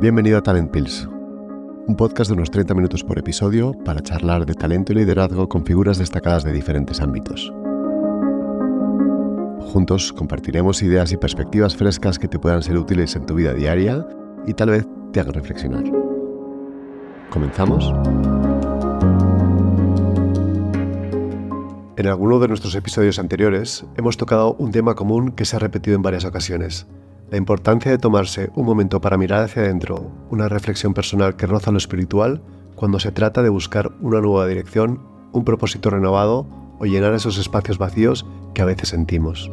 Bienvenido a Talent Pills, un podcast de unos 30 minutos por episodio para charlar de talento y liderazgo con figuras destacadas de diferentes ámbitos. Juntos compartiremos ideas y perspectivas frescas que te puedan ser útiles en tu vida diaria y tal vez te hagan reflexionar. ¿Comenzamos? En alguno de nuestros episodios anteriores hemos tocado un tema común que se ha repetido en varias ocasiones, la importancia de tomarse un momento para mirar hacia adentro, una reflexión personal que roza lo espiritual, cuando se trata de buscar una nueva dirección, un propósito renovado o llenar esos espacios vacíos que a veces sentimos.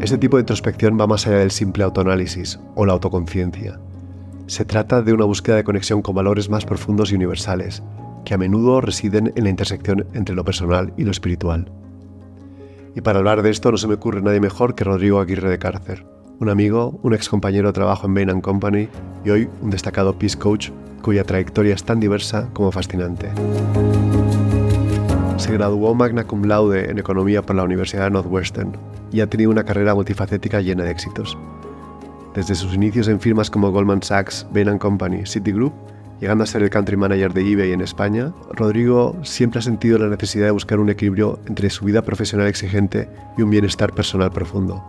Este tipo de introspección va más allá del simple autoanálisis o la autoconciencia. Se trata de una búsqueda de conexión con valores más profundos y universales, que a menudo residen en la intersección entre lo personal y lo espiritual. Y para hablar de esto no se me ocurre nadie mejor que Rodrigo Aguirre de Cárcer, un amigo, un ex compañero de trabajo en Bain Company y hoy un destacado Peace Coach cuya trayectoria es tan diversa como fascinante. Se graduó magna cum laude en Economía por la Universidad de Northwestern y ha tenido una carrera multifacética llena de éxitos. Desde sus inicios en firmas como Goldman Sachs, Bain Company, Citigroup, Llegando a ser el country manager de eBay en España, Rodrigo siempre ha sentido la necesidad de buscar un equilibrio entre su vida profesional exigente y un bienestar personal profundo.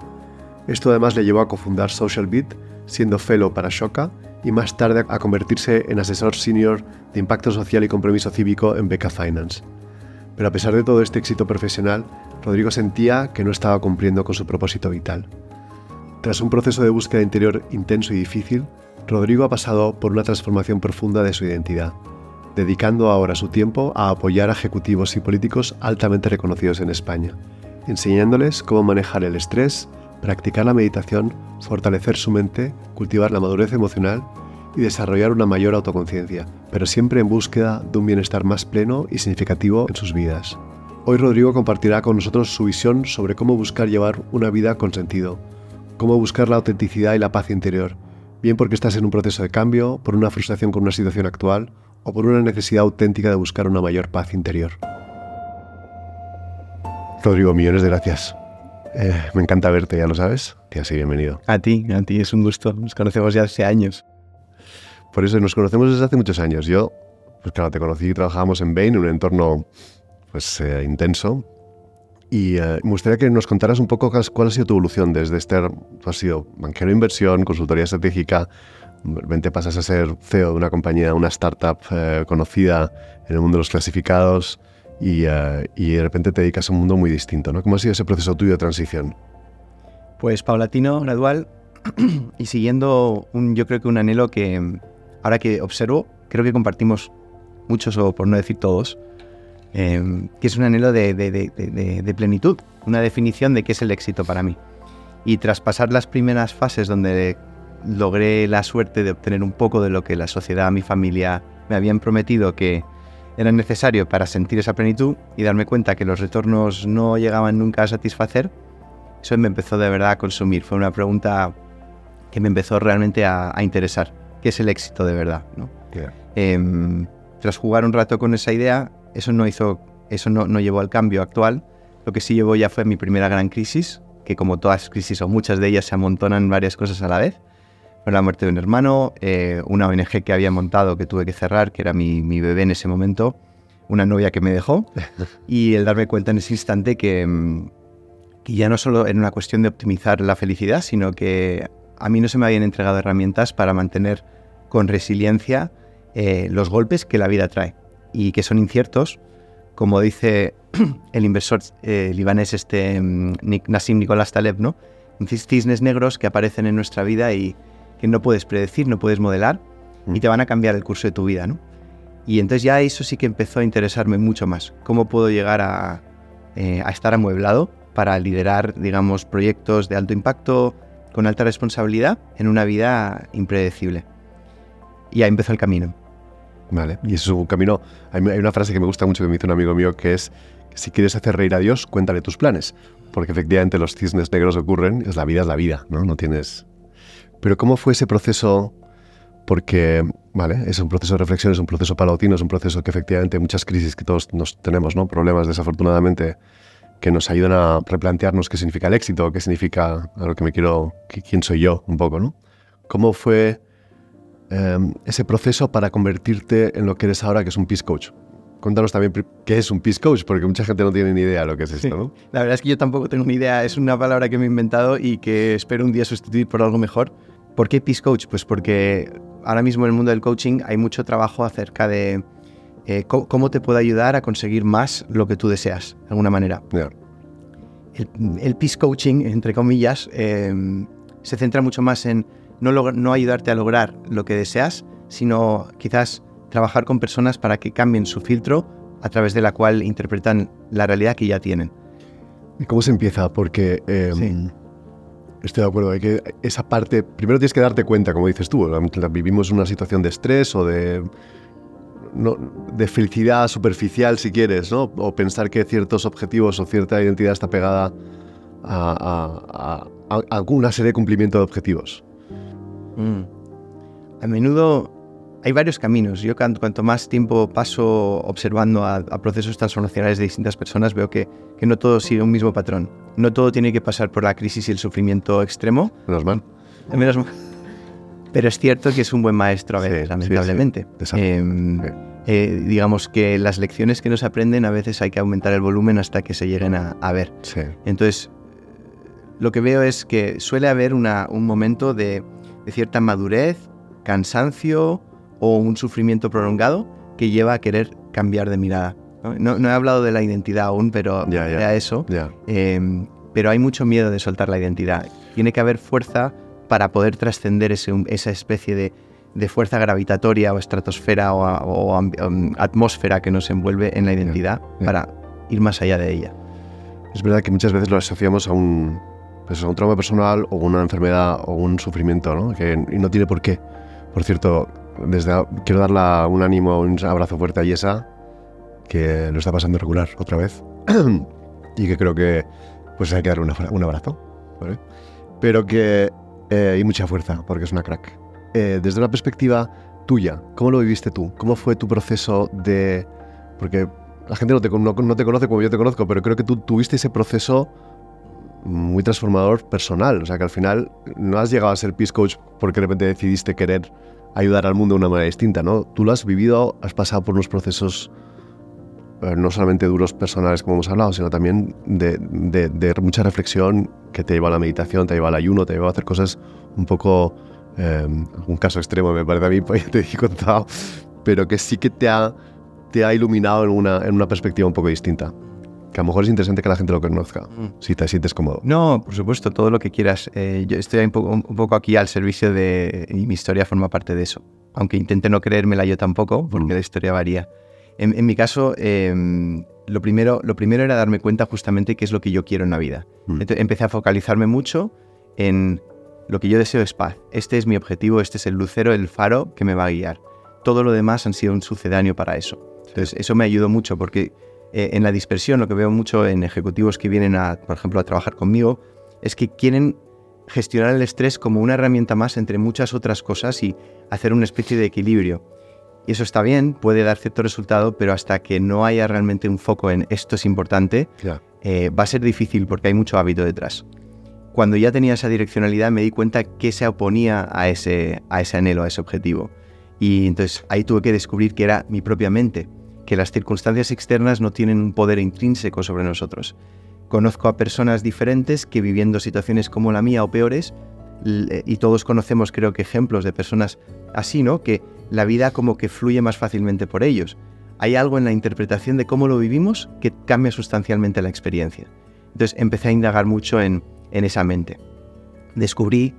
Esto además le llevó a cofundar Social Beat, siendo fellow para Shoka y más tarde a convertirse en asesor senior de impacto social y compromiso cívico en Beca Finance. Pero a pesar de todo este éxito profesional, Rodrigo sentía que no estaba cumpliendo con su propósito vital. Tras un proceso de búsqueda interior intenso y difícil, Rodrigo ha pasado por una transformación profunda de su identidad, dedicando ahora su tiempo a apoyar a ejecutivos y políticos altamente reconocidos en España, enseñándoles cómo manejar el estrés, practicar la meditación, fortalecer su mente, cultivar la madurez emocional y desarrollar una mayor autoconciencia, pero siempre en búsqueda de un bienestar más pleno y significativo en sus vidas. Hoy Rodrigo compartirá con nosotros su visión sobre cómo buscar llevar una vida con sentido, cómo buscar la autenticidad y la paz interior, bien porque estás en un proceso de cambio, por una frustración con una situación actual o por una necesidad auténtica de buscar una mayor paz interior. Rodrigo, millones de gracias. Eh, me encanta verte, ya lo sabes. Te así bienvenido. A ti, a ti, es un gusto. Nos conocemos ya hace años. Por eso nos conocemos desde hace muchos años. Yo, pues claro, te conocí y trabajábamos en Bain, en un entorno pues eh, intenso, y eh, me gustaría que nos contaras un poco cuál ha sido tu evolución desde este, tú has sido banquero de inversión, consultoría estratégica, de repente pasas a ser CEO de una compañía, una startup eh, conocida en el mundo de los clasificados y, eh, y, de repente te dedicas a un mundo muy distinto, ¿no? ¿Cómo ha sido ese proceso tuyo de transición? Pues paulatino, gradual y siguiendo un, yo creo que un anhelo que ahora que observo, creo que compartimos muchos o por no decir todos, Em, que es un anhelo de, plenitud, una definición de qué es el éxito para mí. Y tras pasar las primeras fases donde logré la suerte de obtener un poco de lo que la sociedad, mi familia me habían prometido que era necesario para sentir esa plenitud y darme cuenta que los retornos no llegaban nunca a satisfacer, eso me empezó de verdad a consumir. Fue una pregunta que me empezó realmente a, interesar. ¿Qué es el éxito de verdad? Em, tras jugar un rato con esa idea, eso no hizo, eso no, no llevó al cambio actual. Lo que sí llevó ya fue mi primera gran crisis, que como todas crisis o muchas de ellas se amontonan varias cosas a la vez. Fue la muerte de un hermano, eh, una ONG que había montado que tuve que cerrar, que era mi, mi, bebé en ese momento, una novia que me dejó, y el darme cuenta en ese instante que, mm, que ya no solo era una cuestión de optimizar la felicidad, sino que a mí no se me habían entregado herramientas para mantener con resiliencia eh, los golpes que la vida trae y que son inciertos, como dice el inversor eh, libanés este mm, Nassim Nicolás Taleb, ¿no? cisnes negros que aparecen en nuestra vida y que no puedes predecir, no puedes modelar y mm. te van a cambiar el curso de tu vida, ¿no? Y entonces ya eso sí que empezó a interesarme mucho más. ¿Cómo puedo llegar a, eh, a estar amueblado para liderar, digamos, proyectos de alto impacto, con alta responsabilidad, en una vida impredecible? Y ahí empezó el camino. Vale, y eso es un camino. Hay una frase que me gusta mucho que me dice un amigo mío que es: si quieres hacer reír a Dios, cuéntale tus planes. Porque efectivamente los cisnes negros ocurren, es la vida es la vida, ¿no? No tienes. Pero ¿cómo fue ese proceso? Porque, vale, es un proceso de reflexión, es un proceso palatino, es un proceso que efectivamente muchas crisis que todos nos tenemos, ¿no? Problemas desafortunadamente que nos ayudan a replantearnos qué significa el éxito, qué significa a lo que me quiero, quién soy yo, un poco, ¿no? cómo fue em, ese proceso para convertirte en lo que eres ahora, que es un Peace Coach. Cuéntanos también qué es un Peace Coach, porque mucha gente no tiene ni idea de lo que es esto, ¿no? La verdad es que yo tampoco tengo ni idea. Es una palabra que me he inventado y que espero un día sustituir por algo mejor. ¿Por qué Peace Coach? Pues porque ahora mismo en el mundo del coaching hay mucho trabajo acerca de eh, cómo te puede ayudar a conseguir más lo que tú deseas, de alguna manera. El, Peace Coaching, entre comillas, eh, se centra mucho más en no, no ayudarte a lograr lo que deseas, sino quizás trabajar con personas para que cambien su filtro a través de la cual interpretan la realidad que ya tienen. ¿Y cómo se empieza? Porque em, estoy de acuerdo, hay que esa parte, primero tienes que darte cuenta, como dices tú, vivimos una situación de estrés o de, de felicidad superficial, si quieres, ¿no? o pensar que ciertos objetivos o cierta identidad está pegada a, alguna serie de cumplimiento de objetivos. Mm. A menudo hay varios caminos. Yo cuanto más tiempo paso observando a, procesos transformacionales de distintas personas, veo que, que, no todo sigue un mismo patrón. No todo tiene que pasar por la crisis y el sufrimiento extremo. Menos mal. Menos mal. Pero es cierto que es un buen maestro a veces, lamentablemente. Em, eh, digamos que las lecciones que nos aprenden a veces hay que aumentar el volumen hasta que se lleguen a, a ver. Entonces, lo que veo es que suele haber una, un momento de, de cierta madurez, cansancio, o un sufrimiento prolongado que lleva a querer cambiar de mirada. No, he hablado de la identidad aún, pero ya, eso. Em, pero hay mucho miedo de soltar la identidad. Tiene que haber fuerza para poder trascender esa especie de, fuerza gravitatoria o estratosfera o, um, atmósfera que nos envuelve en la identidad para ir más allá de ella. Es verdad que muchas veces lo asociamos a un, pues, un trauma personal o una enfermedad o un sufrimiento, ¿no? Que, y no tiene por qué. Por cierto, desde, quiero darle un ánimo, un abrazo fuerte a Yesa, que lo está pasando regular otra vez. y que creo que pues hay que darle un abrazo. Pero que... Eh, y mucha fuerza, porque es una crack. Eh, desde una perspectiva tuya, ¿cómo lo viviste tú? ¿Cómo fue tu proceso de...? Porque la gente no te, no te conoce como yo te conozco, pero creo que tú tuviste ese proceso muy transformador personal. O sea, que al final no has llegado a ser Peace Coach porque de repente decidiste querer ayudar al mundo de una manera distinta, ¿no? Tú lo has vivido, has pasado por unos procesos eh, no solamente duros personales como hemos hablado, sino también de, mucha reflexión que te lleva a la meditación, te lleva al ayuno, te lleva a hacer cosas un poco, eh, un caso extremo me parece a mí, pues te he contado, pero que sí que te ha, te ha iluminado en una, en una perspectiva un poco distinta que a lo mejor es interesante que la gente lo conozca, mm. si te sientes cómodo. No, por supuesto, todo lo que quieras. Eh, yo estoy un poco, un poco, aquí al servicio de... y mi historia forma parte de eso. Aunque intente no creérmela yo tampoco, porque mm. la historia varía. En, mi caso, em, lo, primero, lo primero era darme cuenta justamente qué es lo que yo quiero en la vida. Mm. empecé a focalizarme mucho en lo que yo deseo es paz. Este es mi objetivo, este es el lucero, el faro que me va a guiar. Todo lo demás han sido un sucedáneo para eso. Entonces, eso me ayudó mucho porque eh, en la dispersión, lo que veo mucho en ejecutivos que vienen, a, por ejemplo, a trabajar conmigo, es que quieren gestionar el estrés como una herramienta más entre muchas otras cosas y hacer una especie de equilibrio. Y eso está bien, puede dar cierto resultado, pero hasta que no haya realmente un foco en esto es importante, eh, va a ser difícil porque hay mucho hábito detrás. Cuando ya tenía esa direccionalidad me di cuenta que se oponía a ese, a ese anhelo, a ese objetivo. Y entonces ahí tuve que descubrir que era mi propia mente que las circunstancias externas no tienen un poder intrínseco sobre nosotros. Conozco a personas diferentes que viviendo situaciones como la mía o peores, y todos conocemos creo que ejemplos de personas así, ¿no? Que la vida como que fluye más fácilmente por ellos. Hay algo en la interpretación de cómo lo vivimos que cambia sustancialmente la experiencia. Entonces empecé a indagar mucho en, esa mente. Descubrí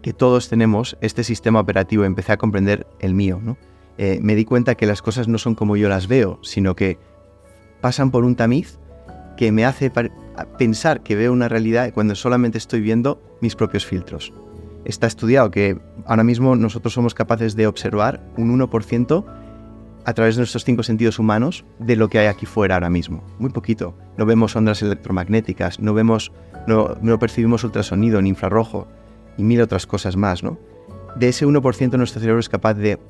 que todos tenemos este sistema operativo, empecé a comprender el mío, ¿no? Eh, me di cuenta que las cosas no son como yo las veo, sino que pasan por un tamiz que me hace pensar que veo una realidad cuando solamente estoy viendo mis propios filtros. Está estudiado que ahora mismo nosotros somos capaces de observar un 1% a través de nuestros cinco sentidos humanos de lo que hay aquí fuera ahora mismo. Muy poquito. No vemos ondas electromagnéticas, no vemos, no, percibimos ultrasonido ni infrarrojo y mil otras cosas más, ¿no? De ese 1% nuestro cerebro es capaz de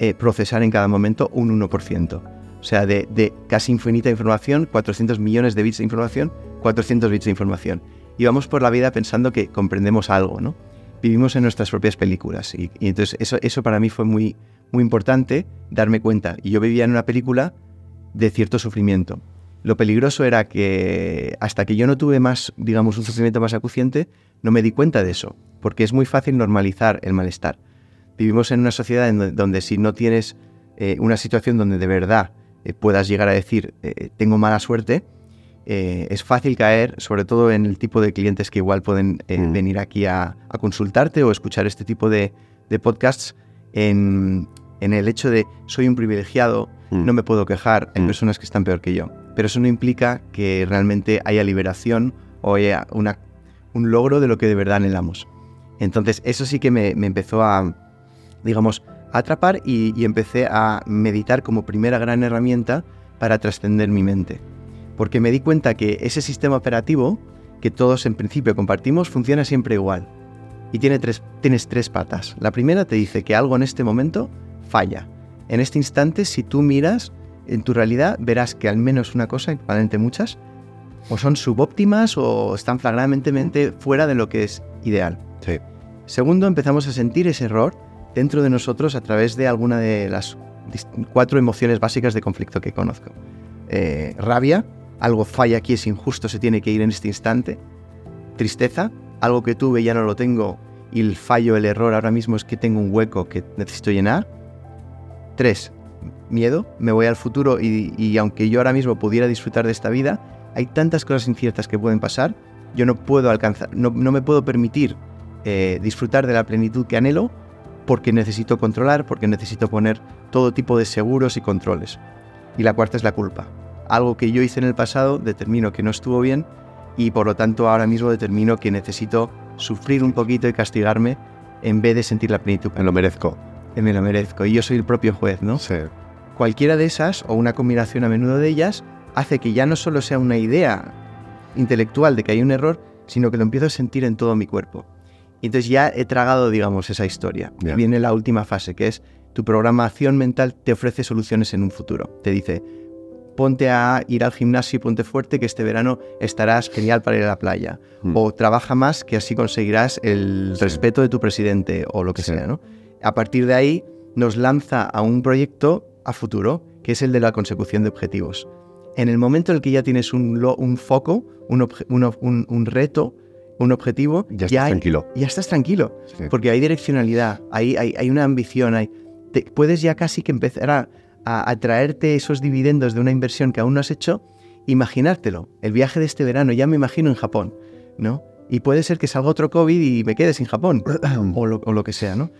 eh, procesar en cada momento un 1%. O sea, de, casi infinita información, 400 millones de bits de información, 400 bits de información. Y vamos por la vida pensando que comprendemos algo, ¿no? vivimos en nuestras propias películas. Y, y entonces eso, eso para mí fue muy, muy importante darme cuenta. Y yo vivía en una película de cierto sufrimiento. Lo peligroso era que hasta que yo no tuve más, digamos, un sufrimiento más acuciente, no me di cuenta de eso, porque es muy fácil normalizar el malestar. Vivimos en una sociedad en donde, si no tienes eh, una situación donde de verdad eh, puedas llegar a decir eh, tengo mala suerte, es fácil caer, sobre todo en el tipo de clientes que igual pueden Mm. venir aquí a, a consultarte o escuchar este tipo de, de podcasts, en, en el hecho de soy un privilegiado, Mm. no me puedo quejar, hay Mm. personas que están peor que yo. Pero eso no implica que realmente haya liberación o haya una, un logro de lo que de verdad anhelamos. Entonces, eso sí que me, me empezó a, digamos, a atrapar y, y empecé a meditar como primera gran herramienta para trascender mi mente. Porque me di cuenta que ese sistema operativo que todos en principio compartimos funciona siempre igual. Y tiene tres, tienes tres patas. La primera te dice que algo en este momento falla. En este instante, si tú miras en tu realidad, verás que al menos una cosa, y probablemente muchas, o son subóptimas o están flagrantemente fuera de lo que es ideal. Sí. Segundo, empezamos a sentir ese error dentro de nosotros a través de alguna de las cuatro emociones básicas de conflicto que conozco. Eh, rabia, algo falla aquí, es injusto, se tiene que ir en este instante. Tristeza, algo que tuve ya no lo tengo y el fallo, el error ahora mismo es que tengo un hueco que necesito llenar. Tres, miedo, me voy al futuro y, y aunque yo ahora mismo pudiera disfrutar de esta vida, hay tantas cosas inciertas que pueden pasar, yo no puedo alcanzar, no, no me puedo permitir eh, disfrutar de la plenitud que anhelo porque necesito controlar, porque necesito poner todo tipo de seguros y controles. Y la cuarta es la culpa. Algo que yo hice en el pasado determino que no estuvo bien y por lo tanto ahora mismo determino que necesito sufrir un poquito y castigarme en vez de sentir la plenitud. Me lo merezco. Me lo merezco. Y yo soy el propio juez, ¿no? Sí. Cualquiera de esas, o una combinación a menudo de ellas, hace que ya no solo sea una idea intelectual de que hay un error, sino que lo empiezo a sentir en todo mi cuerpo. Y entonces ya he tragado, digamos, esa historia. Viene la última fase, que es tu programación mental te ofrece soluciones en un futuro. Te dice, ponte a ir al gimnasio y ponte fuerte, que este verano estarás genial para ir a la playa. Mm. O trabaja más, que así conseguirás el Sí. respeto de tu presidente, o lo que Sí. sea, ¿no? A partir de ahí, nos lanza a un proyecto a futuro, que es el de la consecución de objetivos. En el momento en el que ya tienes un, foco, un reto, un objetivo, Ya estás hay- tranquilo. ya estás tranquilo, Sí. porque hay direccionalidad, hay, hay, hay una ambición, hay, te- puedes ya casi que empezar a, a, a traerte esos dividendos de una inversión que aún no has hecho, imaginártelo. El viaje de este verano, ya me imagino en Japón, ¿no? Y puede ser que salga otro COVID y me quede sin Japón, o lo, o lo que sea, ¿no?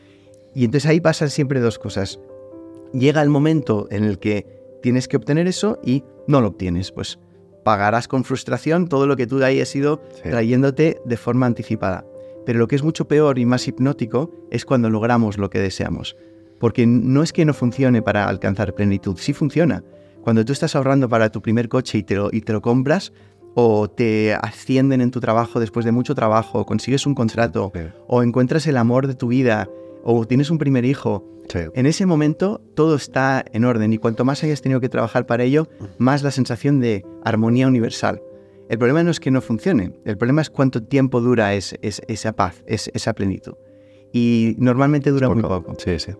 Y entonces ahí pasan siempre dos cosas. Llega el momento en el que tienes que obtener eso y no lo obtienes, pues pagarás con frustración todo lo que tú de ahí has ido Sí. trayéndote de forma anticipada. Pero lo que es mucho peor y más hipnótico es cuando logramos lo que deseamos. Porque no es que no funcione para alcanzar plenitud, sí funciona. Cuando tú estás ahorrando para tu primer coche y te lo, y te lo compras, o te ascienden en tu trabajo después de mucho trabajo, o consigues un contrato, Sí. o encuentras el amor de tu vida, o tienes un primer hijo, Sí. en ese momento todo está en orden y cuanto más hayas tenido que trabajar para ello, más la sensación de armonía universal. El problema no es que no funcione, el problema es cuánto tiempo dura es, es- esa paz, es- esa plenitud. Y normalmente dura muy poco. Sí, sí.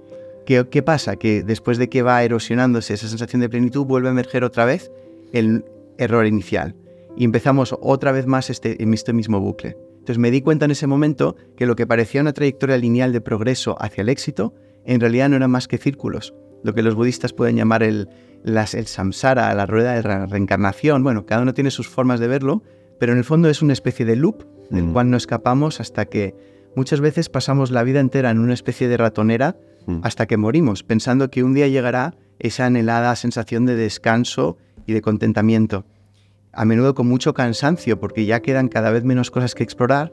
¿Qué, qué pasa? Que después de que va erosionándose esa sensación de plenitud, vuelve a emerger otra vez el error inicial. Y empezamos otra vez más este, en este mismo bucle. Entonces me di cuenta en ese momento que lo que parecía una trayectoria lineal de progreso hacia el éxito, en realidad no eran más que círculos. Lo que los budistas pueden llamar el, las- el samsara, la rueda de la reencarnación. Bueno, cada uno tiene sus formas de verlo, pero en el fondo es una especie de loop del Mm. cual no escapamos hasta que muchas veces pasamos la vida entera en una especie de ratonera Mm. hasta que morimos, pensando que un día llegará esa anhelada sensación de descanso y de contentamiento. A menudo con mucho cansancio, porque ya quedan cada vez menos cosas que explorar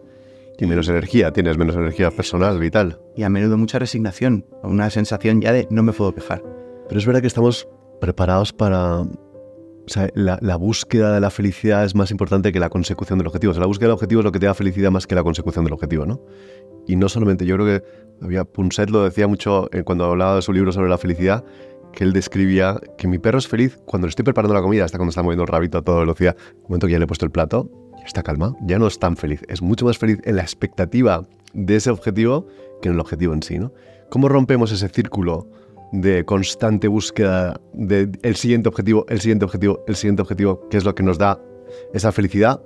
Y menos energía, tienes menos energía personal, vital. y a menudo mucha resignación, una sensación ya de no me puedo quejar. Pero es verdad que estamos preparados para... O sea, la, la búsqueda de la felicidad es más importante que la consecución del objetivo. O sea, la búsqueda del objetivo es lo que te da felicidad más que la consecución del objetivo, ¿no? Y no solamente, yo creo que había Punset lo decía mucho eh, cuando hablaba de su libro sobre la felicidad, que él describía que mi perro es feliz cuando le estoy preparando la comida, hasta cuando está moviendo el rabito a toda velocidad. Un momento que ya le he puesto el plato, está calma, ya no es tan feliz. Es mucho más feliz en la expectativa de ese objetivo que en el objetivo en sí, ¿no? ¿Cómo rompemos ese círculo de constante búsqueda del el siguiente objetivo, el siguiente objetivo, el siguiente objetivo, que es lo que nos da esa felicidad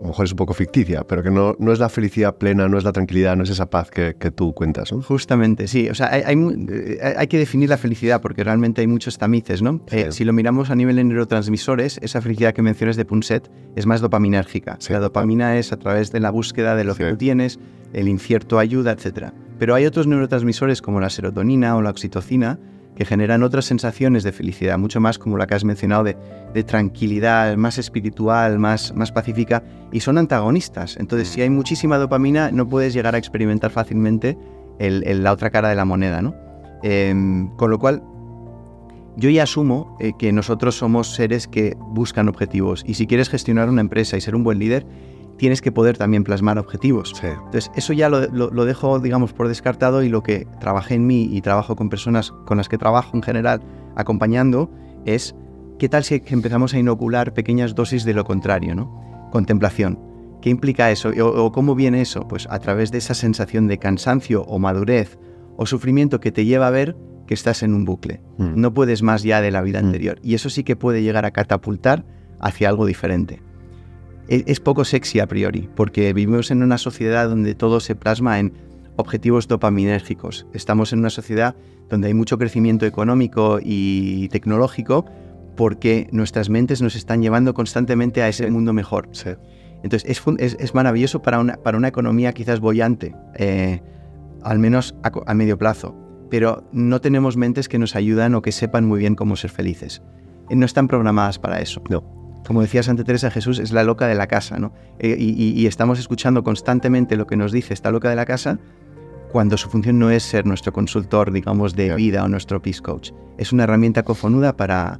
a lo mejor es un poco ficticia, pero que no, no es la felicidad plena, no es la tranquilidad, no es esa paz que, que tú cuentas. ¿no? Justamente, sí. O sea, hay, hay, eh, hay, que definir la felicidad porque realmente hay muchos tamices, ¿no? Sí. Eh, si lo miramos a nivel de neurotransmisores, esa felicidad que mencionas de Punset es más dopaminérgica. Sí. La dopamina es a través de la búsqueda de lo sí. que tú tienes, el incierto ayuda, etc. Pero hay otros neurotransmisores como la serotonina o la oxitocina que generan otras sensaciones de felicidad, mucho más como la que has mencionado, de, de tranquilidad, más espiritual, más, más pacífica, y son antagonistas. Entonces, si hay muchísima dopamina, no puedes llegar a experimentar fácilmente el, el, la otra cara de la moneda, ¿no? Eh, con lo cual, yo ya asumo eh, que nosotros somos seres que buscan objetivos, y si quieres gestionar una empresa y ser un buen líder, tienes que poder también plasmar objetivos. Sí. Entonces, eso ya lo, lo, lo, dejo, digamos, por descartado y lo que trabajé en mí y trabajo con personas con las que trabajo en general acompañando es qué tal si empezamos a inocular pequeñas dosis de lo contrario, ¿no? Contemplación. ¿Qué implica eso? O, o cómo viene eso? Pues a través de esa sensación de cansancio o madurez o sufrimiento que te lleva a ver que estás en un bucle. Mm. No puedes más ya de la vida mm. anterior. Y eso sí que puede llegar a catapultar hacia algo diferente es poco sexy a priori, porque vivimos en una sociedad donde todo se plasma en objetivos dopaminérgicos. Estamos en una sociedad donde hay mucho crecimiento económico y tecnológico porque nuestras mentes nos están llevando constantemente a ese sí. mundo mejor. Sí. Entonces es, es, es, maravilloso para una, para una economía quizás bollante, eh, al menos a, a medio plazo, pero no tenemos mentes que nos ayudan o que sepan muy bien cómo ser felices. No están programadas para eso. No como decía Santa Teresa Jesús, es la loca de la casa, ¿no? Eh, y, y, estamos escuchando constantemente lo que nos dice esta loca de la casa cuando su función no es ser nuestro consultor, digamos, de vida o nuestro peace coach. Es una herramienta cofonuda para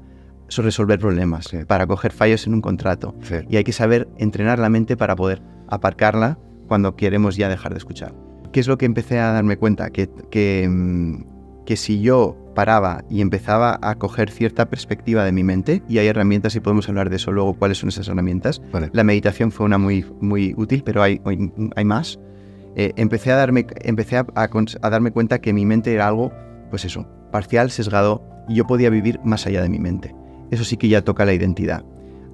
resolver problemas, sí. para coger fallos en un contrato. Sí. Y hay que saber entrenar la mente para poder aparcarla cuando queremos ya dejar de escuchar. ¿Qué es lo que empecé a darme cuenta? Que, que, mm, que si yo paraba y empezaba a coger cierta perspectiva de mi mente, y hay herramientas y podemos hablar de eso luego, cuáles son esas herramientas. Vale. La meditación fue una muy, muy útil, pero hay, hay, más. Eh, empecé a darme, empecé a, a, a, darme cuenta que mi mente era algo, pues eso, parcial, sesgado, y yo podía vivir más allá de mi mente. Eso sí que ya toca la identidad.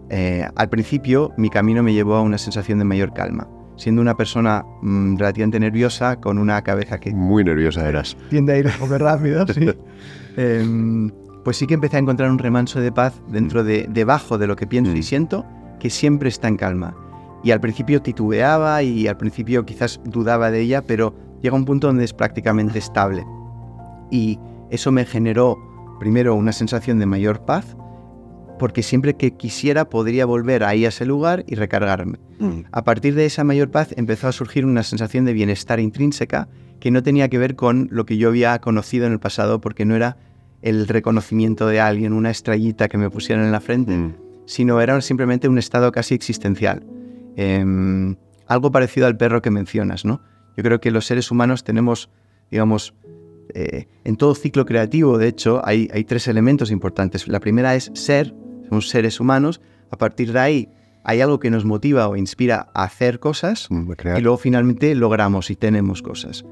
Eh, al principio, mi camino me llevó a una sensación de mayor calma siendo una persona mmm, relativamente nerviosa, con una cabeza que... Muy nerviosa eras. Tiende a ir un poco rápido, sí. eh, pues sí que empecé a encontrar un remanso de paz dentro de, debajo de lo que pienso mm. y siento, que siempre está en calma. Y al principio titubeaba y al principio quizás dudaba de ella, pero llega un punto donde es prácticamente estable. Y eso me generó primero una sensación de mayor paz, porque siempre que quisiera podría volver ahí a ese lugar y recargarme. Mm. A partir de esa mayor paz empezó a surgir una sensación de bienestar intrínseca que no tenía que ver con lo que yo había conocido en el pasado, porque no era el reconocimiento de alguien, una estrellita que me pusieran en la frente, mm. sino era simplemente un estado casi existencial. Eh, algo parecido al perro que mencionas, ¿no? Yo creo que los seres humanos tenemos, digamos, eh, en todo ciclo creativo, de hecho, hay, hay tres elementos importantes. La primera es ser, somos seres humanos. A partir de ahí hay algo que nos motiva o inspira a hacer cosas y luego finalmente logramos y tenemos cosas.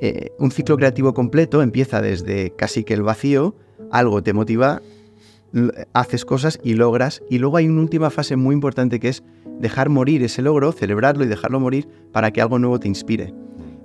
Eh, un ciclo creativo completo empieza desde casi que el vacío, algo te motiva, haces cosas y logras y luego hay una última fase muy importante que es dejar morir ese logro, celebrarlo y dejarlo morir para que algo nuevo te inspire.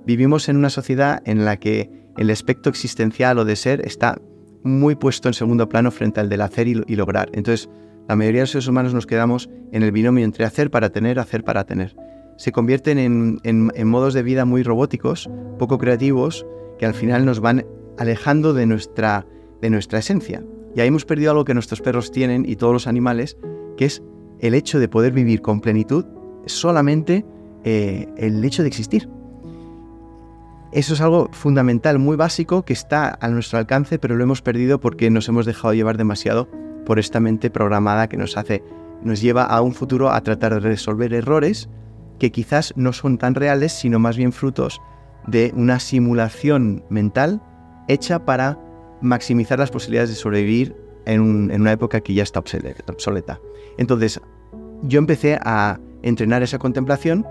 Vivimos en una sociedad en la que el aspecto existencial o de ser está muy puesto en segundo plano frente al del hacer y, lograr. Entonces, la mayoría de los seres humanos nos quedamos en el binomio entre hacer para tener, hacer para tener. Se convierten en, modos de vida muy robóticos, poco creativos, que al final nos van alejando de nuestra, de nuestra esencia. Y ahí hemos perdido algo que nuestros perros tienen y todos los animales, que es el hecho de poder vivir con plenitud solamente eh, el hecho de existir. Eso es algo fundamental, muy básico, que está a nuestro alcance, pero lo hemos perdido porque nos hemos dejado llevar demasiado por esta mente programada que nos hace, nos lleva a un futuro a tratar de resolver errores que quizás no son tan reales, sino más bien frutos de una simulación mental hecha para maximizar las posibilidades de sobrevivir en, un, en una época que ya está obsoleta. Entonces, yo empecé a entrenar esa contemplación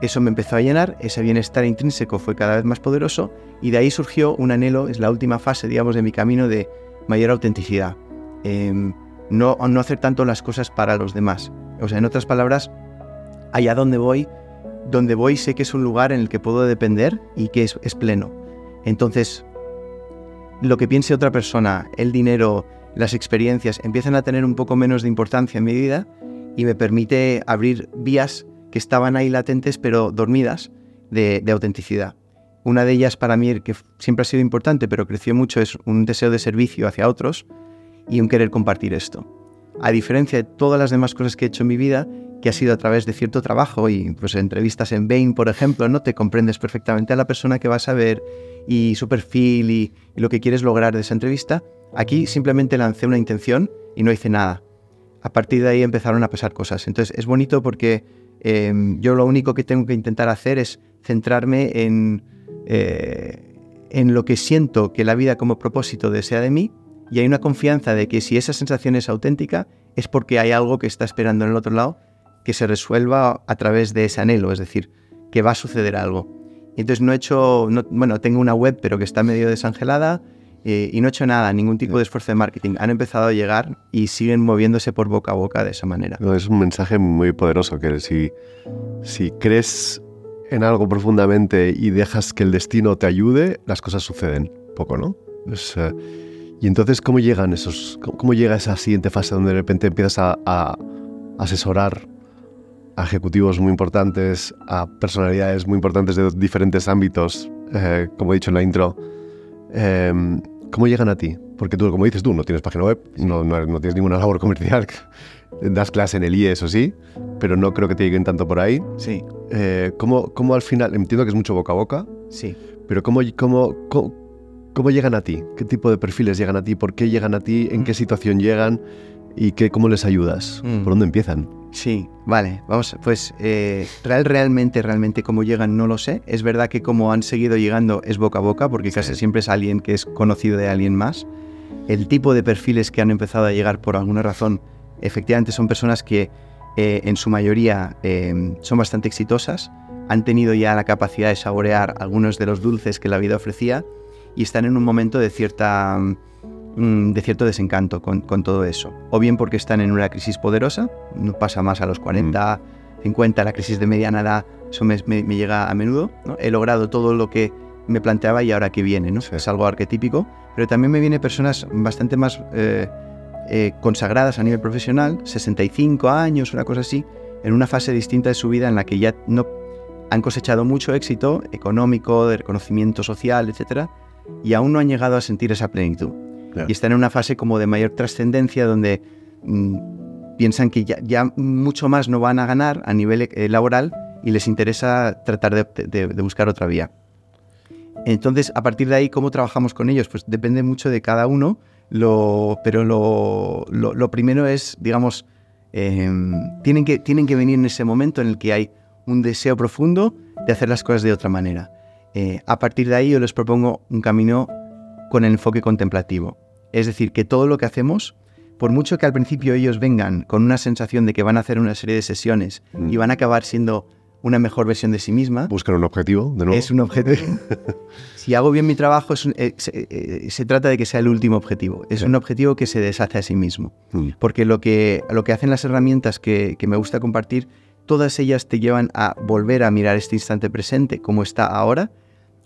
Eso me empezó a llenar, ese bienestar intrínseco fue cada vez más poderoso y de ahí surgió un anhelo, es la última fase, digamos, de mi camino de mayor autenticidad. Em, no, no hacer tanto las cosas para los demás. O sea, en otras palabras, allá donde voy, donde voy sé que es un lugar en el que puedo depender y que es, es pleno. Entonces, lo que piense otra persona, el dinero, las experiencias, empiezan a tener un poco menos de importancia en mi vida y me permite abrir vías que estaban ahí latentes pero dormidas de, autenticidad. Una de ellas para mí, que siempre ha sido importante pero creció mucho, es un deseo de servicio hacia otros y un querer compartir esto. A diferencia de todas las demás cosas que he hecho en mi vida, que ha sido a través de cierto trabajo y pues entrevistas en Bain, por ejemplo, no te comprendes perfectamente a la persona que vas a ver y su perfil y, lo que quieres lograr de esa entrevista. Aquí simplemente lancé una intención y no hice nada. A partir de ahí empezaron a pasar cosas. Entonces es bonito porque em, yo lo único que tengo que intentar hacer es centrarme en, eh, en lo que siento que la vida como propósito desea de mí y hay una confianza de que si esa sensación es auténtica es porque hay algo que está esperando en el otro lado que se resuelva a través de ese anhelo, es decir, que va a suceder algo. entonces no he hecho, bueno, tengo una web pero que está medio desangelada eh, y no he hecho nada, ningún tipo de esfuerzo de marketing. Han empezado a llegar y siguen moviéndose por boca a boca de esa manera. es un mensaje muy poderoso que si, si crees en algo profundamente y dejas que el destino te ayude, las cosas suceden. Poco, ¿no? Eh, y entonces, ¿cómo llegan esos, cómo, llega esa siguiente fase donde de repente empiezas a, a asesorar a ejecutivos muy importantes, a personalidades muy importantes de diferentes ámbitos, eh, como he dicho en la intro, em, ¿cómo llegan a ti? Porque tú, como dices tú, no tienes página web, no, no, tienes ninguna labor comercial, das clase en el IE, eso sí, pero no creo que te lleguen tanto por ahí. Sí. Eh, ¿cómo, ¿cómo, al final, entiendo que es mucho boca a boca, sí. pero ¿cómo, cómo, cómo, llegan a ti? ¿Qué tipo de perfiles llegan a ti? ¿Por qué llegan a ti? ¿En qué mm. situación llegan? ¿Y qué, cómo les ayudas? Mm. ¿Por dónde empiezan? Sí, vale, vamos, pues eh, real, realmente, realmente cómo llegan no lo sé. Es verdad que como han seguido llegando es boca a boca, porque casi siempre es alguien que es conocido de alguien más. El tipo de perfiles que han empezado a llegar por alguna razón, efectivamente son personas que eh, en su mayoría eh, son bastante exitosas, han tenido ya la capacidad de saborear algunos de los dulces que la vida ofrecía y están en un momento de cierta Mm, de cierto desencanto con, todo eso. O bien porque están en una crisis poderosa, no pasa más a los 40, 50, mm. la crisis de mediana edad, eso me, llega a menudo. He logrado todo lo que me planteaba y ahora que viene, ¿no? Es algo arquetípico, pero también me viene personas bastante más eh, eh, consagradas a nivel profesional, 65 años, una cosa así, en una fase distinta de su vida en la que ya no han cosechado mucho éxito económico, de reconocimiento social, etcétera, y aún no han llegado a sentir esa plenitud y están en una fase como de mayor trascendencia donde mm, piensan que ya, mucho más no van a ganar a nivel eh, laboral y les interesa tratar de, buscar otra vía. Entonces, a partir de ahí, ¿cómo trabajamos con ellos? Pues depende mucho de cada uno, pero lo, lo, primero es, digamos, em, tienen, que, tienen que venir en ese momento en el que hay un deseo profundo de hacer las cosas de otra manera. Eh, a partir de ahí yo les propongo un camino con el enfoque contemplativo. Es decir, que todo lo que hacemos, por mucho que al principio ellos vengan con una sensación de que van a hacer una serie de sesiones y mm. van a acabar siendo una mejor versión de sí misma. Buscan un objetivo, de nuevo. Es un objetivo. si hago bien mi trabajo, eh, eh, se, trata de que sea el último objetivo. Es un objetivo que se deshace a sí mismo. Mm. Porque lo que, lo que hacen las herramientas que, que me gusta compartir, todas ellas te llevan a volver a mirar este instante presente como está ahora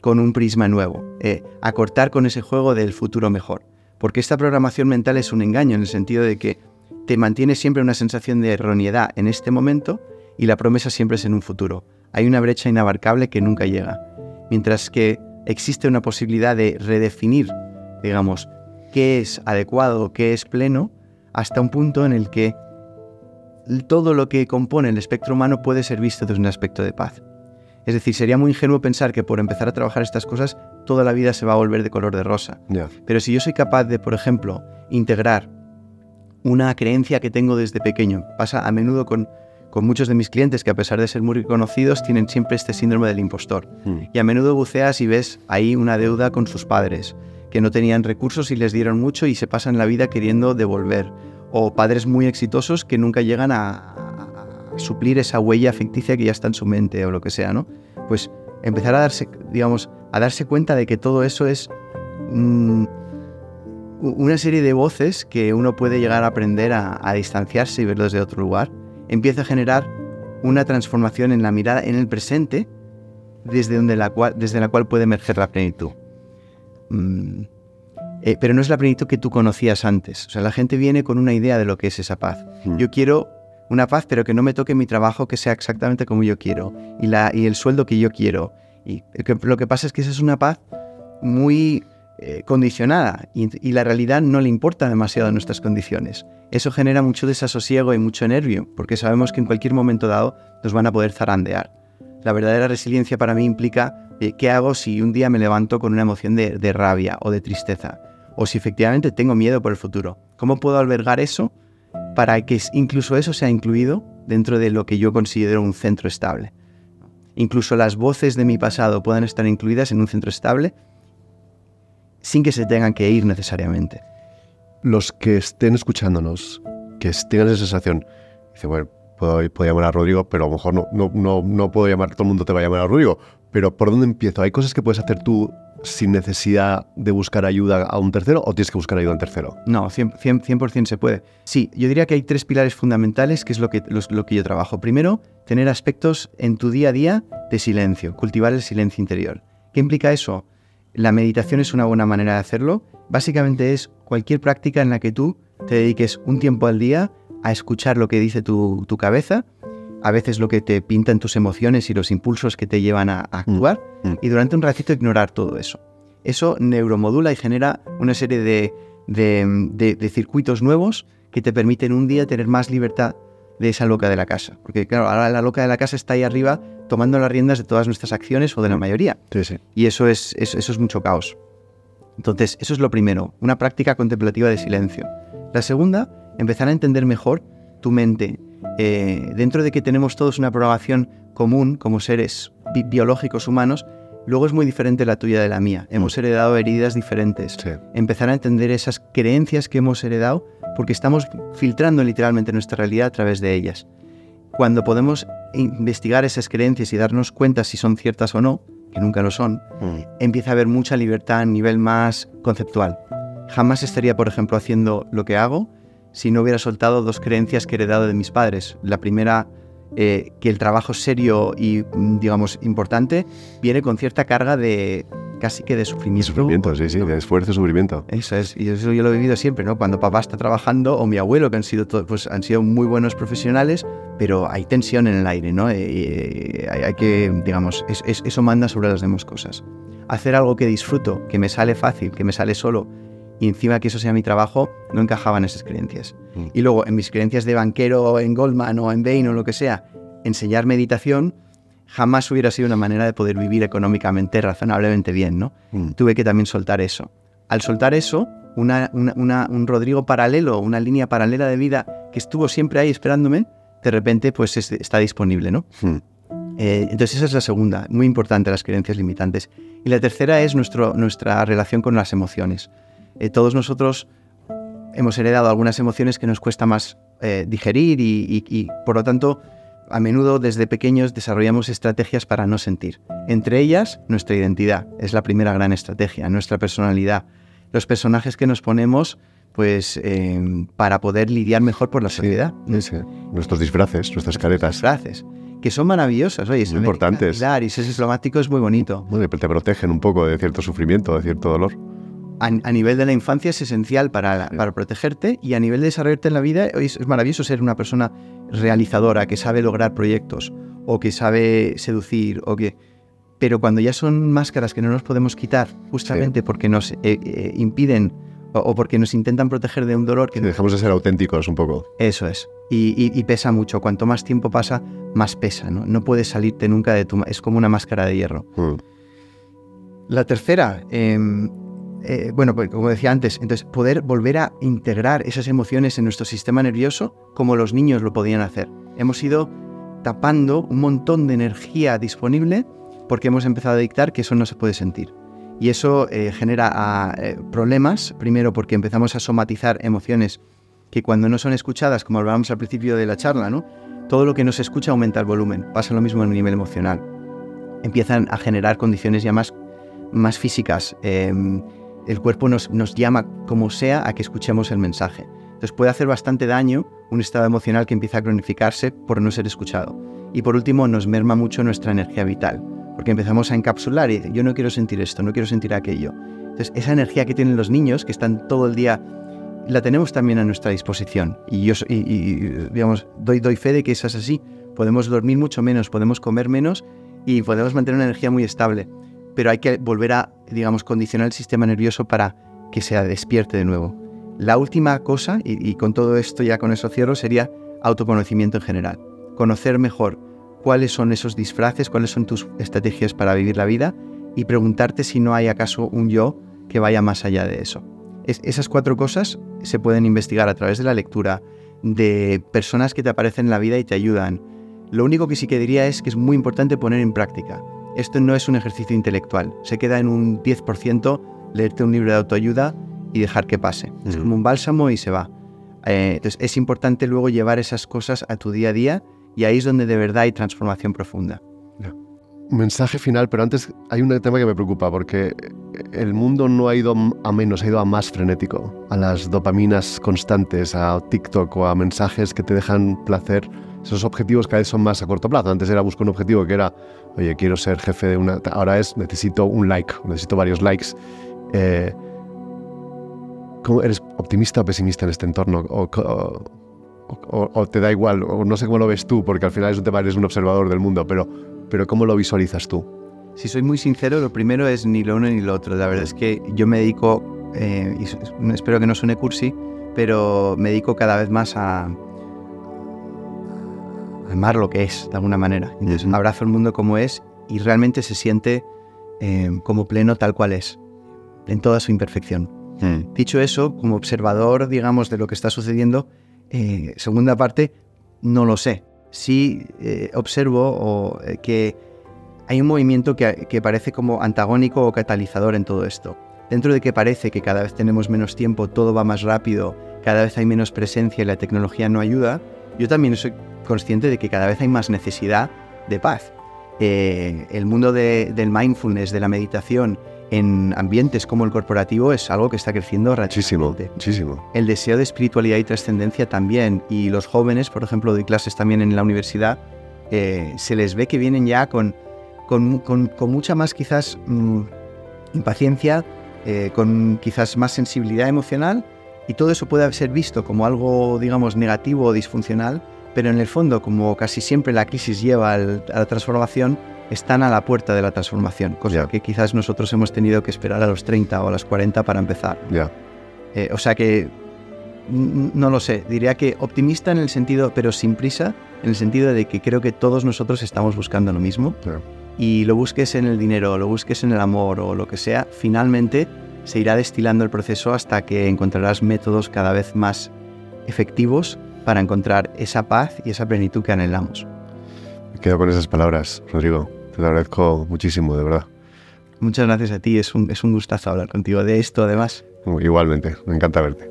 con un prisma nuevo, eh, acortar con ese juego del futuro mejor. Porque esta programación mental es un engaño en el sentido de que te mantiene siempre una sensación de erroneidad en este momento y la promesa siempre es en un futuro. Hay una brecha inabarcable que nunca llega. Mientras que existe una posibilidad de redefinir, digamos, qué es adecuado, qué es pleno, hasta un punto en el que todo lo que compone el espectro humano puede ser visto desde un aspecto de paz. Es decir, sería muy ingenuo pensar que por empezar a trabajar estas cosas toda la vida se va a volver de color de rosa. Pero si yo soy capaz de, por ejemplo, integrar una creencia que tengo desde pequeño, pasa a menudo con, con muchos de mis clientes que a pesar de ser muy reconocidos tienen siempre este síndrome del impostor. Hmm. Y a menudo buceas y ves ahí una deuda con sus padres, que no tenían recursos y les dieron mucho y se pasan la vida queriendo devolver. O padres muy exitosos que nunca llegan a, suplir esa huella ficticia que ya está en su mente o lo que sea, ¿no? Pues empezar a darse, digamos, a darse cuenta de que todo eso es mm, una serie de voces que uno puede llegar a aprender a, distanciarse y verlo desde otro lugar, empieza a generar una transformación en la mirada en el presente desde, donde la, cual, desde la cual puede emerger la plenitud. Mm, eh, pero no es la plenitud que tú conocías antes. O sea, la gente viene con una idea de lo que es esa paz. Mm. Yo quiero una paz, pero que no me toque mi trabajo que sea exactamente como yo quiero y, la, y el sueldo que yo quiero. Y lo que pasa es que esa es una paz muy eh, condicionada y, la realidad no le importa demasiado nuestras condiciones. Eso genera mucho desasosiego y mucho nervio, porque sabemos que en cualquier momento dado nos van a poder zarandear. La verdadera resiliencia para mí implica eh, qué hago si un día me levanto con una emoción de rabia o de tristeza o si efectivamente tengo miedo por el futuro. ¿Cómo puedo albergar eso para que incluso eso sea incluido dentro de lo que yo considero un centro estable? Incluso las voces de mi pasado puedan estar incluidas en un centro estable sin que se tengan que ir necesariamente. Los que estén escuchándonos, que tengan esa sensación, dice, bueno, puedo, llamar a Rodrigo, pero a lo mejor no, no, no, no puedo llamar, todo el mundo te va a llamar a Rodrigo, pero ¿por dónde empiezo? ¿Hay cosas que puedes hacer tú sin necesidad de buscar ayuda a un tercero o tienes que buscar ayuda a un tercero? No, 100%, se puede. Sí, yo diría que hay tres pilares fundamentales que es lo que, lo que yo trabajo. Primero, tener aspectos en tu día a día de silencio, cultivar el silencio interior. ¿Qué implica eso? La meditación es una buena manera de hacerlo. Básicamente es cualquier práctica en la que tú te dediques un tiempo al día a escuchar lo que dice tu, tu cabeza a veces lo que te pintan tus emociones y los impulsos que te llevan a, mm, actuar, mm. y durante un ratito ignorar todo eso. Eso neuromodula y genera una serie de, circuitos nuevos que te permiten un día tener más libertad de esa loca de la casa. Porque claro, ahora la loca de la casa está ahí arriba tomando las riendas de todas nuestras acciones o de la mayoría. Y eso es, eso es mucho caos. Entonces, eso es lo primero, una práctica contemplativa de silencio. La segunda, empezar a entender mejor tu mente, eh, dentro de que tenemos todos una programación común como seres biológicos humanos, luego es muy diferente la tuya de la mía. Hemos heredado heridas diferentes. Empezar a entender esas creencias que hemos heredado porque estamos filtrando literalmente nuestra realidad a través de ellas. Cuando podemos investigar esas creencias y darnos cuenta si son ciertas o no, que nunca lo son, mm. empieza a haber mucha libertad a nivel más conceptual. Jamás estaría, por ejemplo, haciendo lo que hago si no hubiera soltado dos creencias que he heredado de mis padres. La primera, eh, que el trabajo serio y, mm, digamos, importante viene con cierta carga de casi que de sufrimiento. Sufrimiento, sí, sí, de esfuerzo y sufrimiento. Eso es, y eso yo lo he vivido siempre, ¿no? Cuando papá está trabajando o mi abuelo, que han sido, pues, han sido muy buenos profesionales, pero hay tensión en el aire, ¿no? Eh, eh, hay, que, digamos, eso manda sobre las demás cosas. Hacer algo que disfruto, que me sale fácil, que me sale solo, y encima que eso sea mi trabajo, no encajaban esas creencias. Mm. Y luego, en mis creencias de banquero, en Goldman o en Bain o lo que sea, enseñar meditación jamás hubiera sido una manera de poder vivir económicamente razonablemente bien, ¿no? Mm. Tuve que también soltar eso. Al soltar eso, una, un Rodrigo paralelo, una línea paralela de vida que estuvo siempre ahí esperándome, de repente pues está disponible, ¿no? Mm. Eh, entonces esa es la segunda, muy importante, las creencias limitantes. Y la tercera es nuestro, nuestra relación con las emociones. Eh, todos nosotros hemos heredado algunas emociones que nos cuesta más eh, digerir y, por lo tanto, a menudo desde pequeños desarrollamos estrategias para no sentir. Entre ellas, nuestra identidad es la primera gran estrategia, nuestra personalidad, los personajes que nos ponemos pues eh, para poder lidiar mejor por la sociedad. Nuestros disfraces, nuestras caretas. Disfraces que son maravillosas, oye, muy importantes. Y ser diplomático es muy bonito. Bueno, te protegen un poco de cierto sufrimiento, de cierto dolor a, nivel de la infancia es esencial para, para, protegerte y a nivel de desarrollarte en la vida es, maravilloso ser una persona realizadora que sabe lograr proyectos o que sabe seducir o que... Pero cuando ya son máscaras que no nos podemos quitar justamente porque nos eh, eh, impiden o, porque nos intentan proteger de un dolor que... dejamos de ser auténticos un poco. Eso es. Y, pesa mucho. Cuanto más tiempo pasa, más pesa. No, no puedes salirte nunca de tu... Es como una máscara de hierro. Mm. La tercera, em, eh, bueno, pues como decía antes, entonces poder volver a integrar esas emociones en nuestro sistema nervioso como los niños lo podían hacer. Hemos ido tapando un montón de energía disponible porque hemos empezado a dictar que eso no se puede sentir. Y eso eh, genera ah, eh, problemas, primero porque empezamos a somatizar emociones que cuando no son escuchadas, como hablábamos al principio de la charla, ¿no? todo lo que no se escucha aumenta el volumen. Pasa lo mismo en el nivel emocional. Empiezan a generar condiciones ya más, más físicas. Em, el cuerpo nos, nos llama como sea a que escuchemos el mensaje. Entonces puede hacer bastante daño un estado emocional que empieza a cronificarse por no ser escuchado. Y por último, nos merma mucho nuestra energía vital, porque empezamos a encapsular y yo no quiero sentir esto, no quiero sentir aquello. Entonces, esa energía que tienen los niños, que están todo el día, la tenemos también a nuestra disposición. Y yo, y, digamos, doy, doy fe de que eso es así. Podemos dormir mucho menos, podemos comer menos y podemos mantener una energía muy estable. Pero hay que volver a, digamos, condicionar el sistema nervioso para que se despierte de nuevo. La última cosa, y, con todo esto ya con eso cierro, sería autoconocimiento en general. Conocer mejor cuáles son esos disfraces, cuáles son tus estrategias para vivir la vida y preguntarte si no hay acaso un yo que vaya más allá de eso. esas cuatro cosas se pueden investigar a través de la lectura, de personas que te aparecen en la vida y te ayudan. Lo único que sí que diría es que es muy importante poner en práctica. Esto no es un ejercicio intelectual, se queda en un 10% leerte un libro de autoayuda y dejar que pase. Es como un bálsamo y se va. Eh, entonces es importante luego llevar esas cosas a tu día a día y ahí es donde de verdad hay transformación profunda mensaje final, pero antes hay un tema que me preocupa, porque el mundo no ha ido a menos, ha ido a más frenético, a las dopaminas constantes, a TikTok o a mensajes que te dejan placer. Esos objetivos cada vez son más a corto plazo. Antes era buscar un objetivo que era, oye, quiero ser jefe de una... Ahora es, necesito un like, necesito varios likes. Eh, ¿cómo ¿Eres optimista o pesimista en este entorno? O, te da igual, o no sé cómo lo ves tú, porque al final es un tema, eres un observador del mundo, pero pero ¿cómo lo visualizas tú? Si soy muy sincero, lo primero es ni lo uno ni lo otro. La verdad es que yo me dedico, eh, y espero que no suene cursi, pero me dedico cada vez más a, amar lo que es, de alguna manera. Entonces, abrazo el mundo como es y realmente se siente eh, como pleno tal cual es, en toda su imperfección. Dicho eso, como observador, digamos, de lo que está sucediendo, eh, segunda parte, no lo sé sí eh, observo o, eh, que hay un movimiento que, parece como antagónico o catalizador en todo esto. Dentro de que parece que cada vez tenemos menos tiempo, todo va más rápido, cada vez hay menos presencia y la tecnología no ayuda, yo también soy consciente de que cada vez hay más necesidad de paz. Eh, el mundo del mindfulness, de la meditación, en ambientes como el corporativo es algo que está creciendo muchísimo, muchísimo. El deseo de espiritualidad y trascendencia también. Y los jóvenes, por ejemplo, doy clases también en la universidad, eh, se les ve que vienen ya con, con, con, mucha más quizás mm, impaciencia, eh, con quizás más sensibilidad emocional y todo eso puede ser visto como algo, digamos, negativo o disfuncional, pero en el fondo, como casi siempre la crisis lleva a la transformación, están a la puerta de la transformación, cosa que quizás nosotros hemos tenido que esperar a los 30 o a los 40 para empezar. Eh, o sea que no lo sé, diría que optimista en el sentido, pero sin prisa, en el sentido de que creo que todos nosotros estamos buscando lo mismo. Y lo busques en el dinero, lo busques en el amor o lo que sea, finalmente se irá destilando el proceso hasta que encontrarás métodos cada vez más efectivos para encontrar esa paz y esa plenitud que anhelamos. Me quedo con esas palabras, Rodrigo. Te lo agradezco muchísimo, de verdad. Muchas gracias a ti, es un, es un gustazo hablar contigo de esto, además. Igualmente, me encanta verte.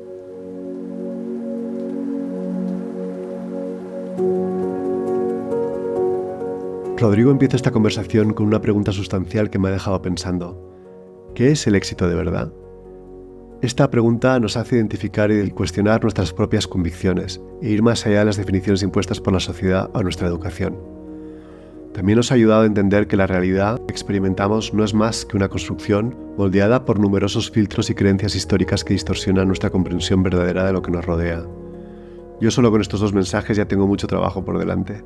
Rodrigo empieza esta conversación con una pregunta sustancial que me ha dejado pensando. ¿Qué es el éxito de verdad? Esta pregunta nos hace identificar y cuestionar nuestras propias convicciones e ir más allá de las definiciones impuestas por la sociedad o nuestra educación. También nos ha ayudado a entender que la realidad que experimentamos no es más que una construcción moldeada por numerosos filtros y creencias históricas que distorsionan nuestra comprensión verdadera de lo que nos rodea. Yo solo con estos dos mensajes ya tengo mucho trabajo por delante.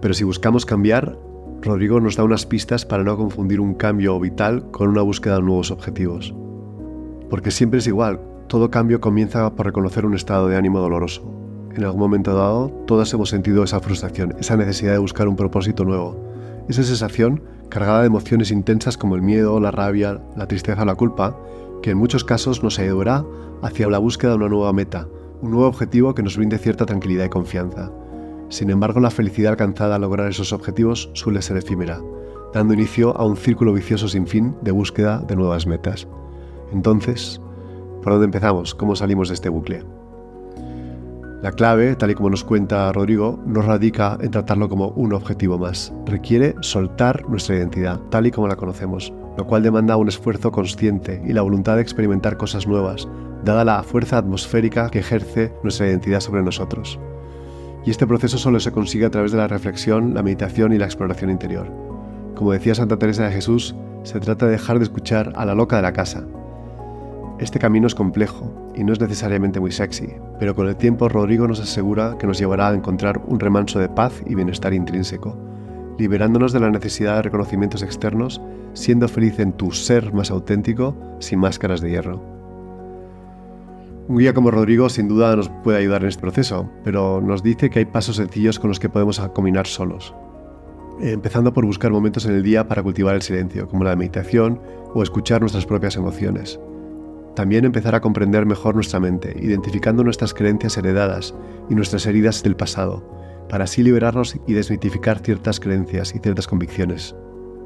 Pero si buscamos cambiar, Rodrigo nos da unas pistas para no confundir un cambio vital con una búsqueda de nuevos objetivos. Porque siempre es igual, todo cambio comienza por reconocer un estado de ánimo doloroso en algún momento dado, todos hemos sentido esa frustración, esa necesidad de buscar un propósito nuevo. Esa sensación, cargada de emociones intensas como el miedo, la rabia, la tristeza o la culpa, que en muchos casos nos ayudará hacia la búsqueda de una nueva meta, un nuevo objetivo que nos brinde cierta tranquilidad y confianza. Sin embargo, la felicidad alcanzada al lograr esos objetivos suele ser efímera, dando inicio a un círculo vicioso sin fin de búsqueda de nuevas metas. Entonces, ¿por dónde empezamos? ¿Cómo salimos de este bucle? La clave, tal y como nos cuenta Rodrigo, no radica en tratarlo como un objetivo más. Requiere soltar nuestra identidad, tal y como la conocemos, lo cual demanda un esfuerzo consciente y la voluntad de experimentar cosas nuevas, dada la fuerza atmosférica que ejerce nuestra identidad sobre nosotros. Y este proceso solo se consigue a través de la reflexión, la meditación y la exploración interior. Como decía Santa Teresa de Jesús, se trata de dejar de escuchar a la loca de la casa, este camino es complejo y no es necesariamente muy sexy, pero con el tiempo Rodrigo nos asegura que nos llevará a encontrar un remanso de paz y bienestar intrínseco, liberándonos de la necesidad de reconocimientos externos, siendo feliz en tu ser más auténtico, sin máscaras de hierro. Un guía como Rodrigo sin duda nos puede ayudar en este proceso, pero nos dice que hay pasos sencillos con los que podemos combinar solos. Empezando por buscar momentos en el día para cultivar el silencio, como la meditación o escuchar nuestras propias emociones. También empezar a comprender mejor nuestra mente, identificando nuestras creencias heredadas y nuestras heridas del pasado, para así liberarnos y desmitificar ciertas creencias y ciertas convicciones.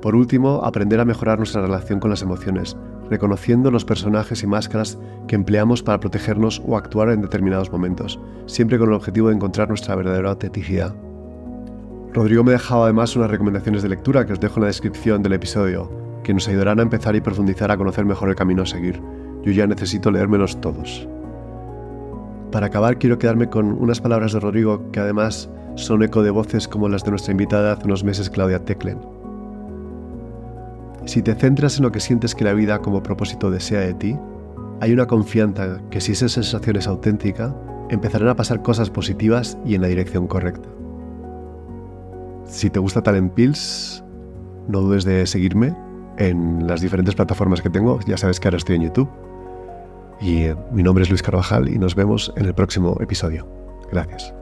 Por último, aprender a mejorar nuestra relación con las emociones, reconociendo los personajes y máscaras que empleamos para protegernos o actuar en determinados momentos, siempre con el objetivo de encontrar nuestra verdadera autenticidad. Rodrigo me dejaba además unas recomendaciones de lectura que os dejo en la descripción del episodio, que nos ayudarán a empezar y profundizar a conocer mejor el camino a seguir. Yo ya necesito leérmelos todos. Para acabar, quiero quedarme con unas palabras de Rodrigo que además son eco de voces como las de nuestra invitada hace unos meses, Claudia Teclen. Si te centras en lo que sientes que la vida como propósito desea de ti, hay una confianza que si esa sensación es auténtica, empezarán a pasar cosas positivas y en la dirección correcta. Si te gusta Talent Pills, no dudes de seguirme en las diferentes plataformas que tengo. Ya sabes que ahora estoy en YouTube. Y eh, mi nombre es Luis Carvajal y nos vemos en el próximo episodio. Gracias.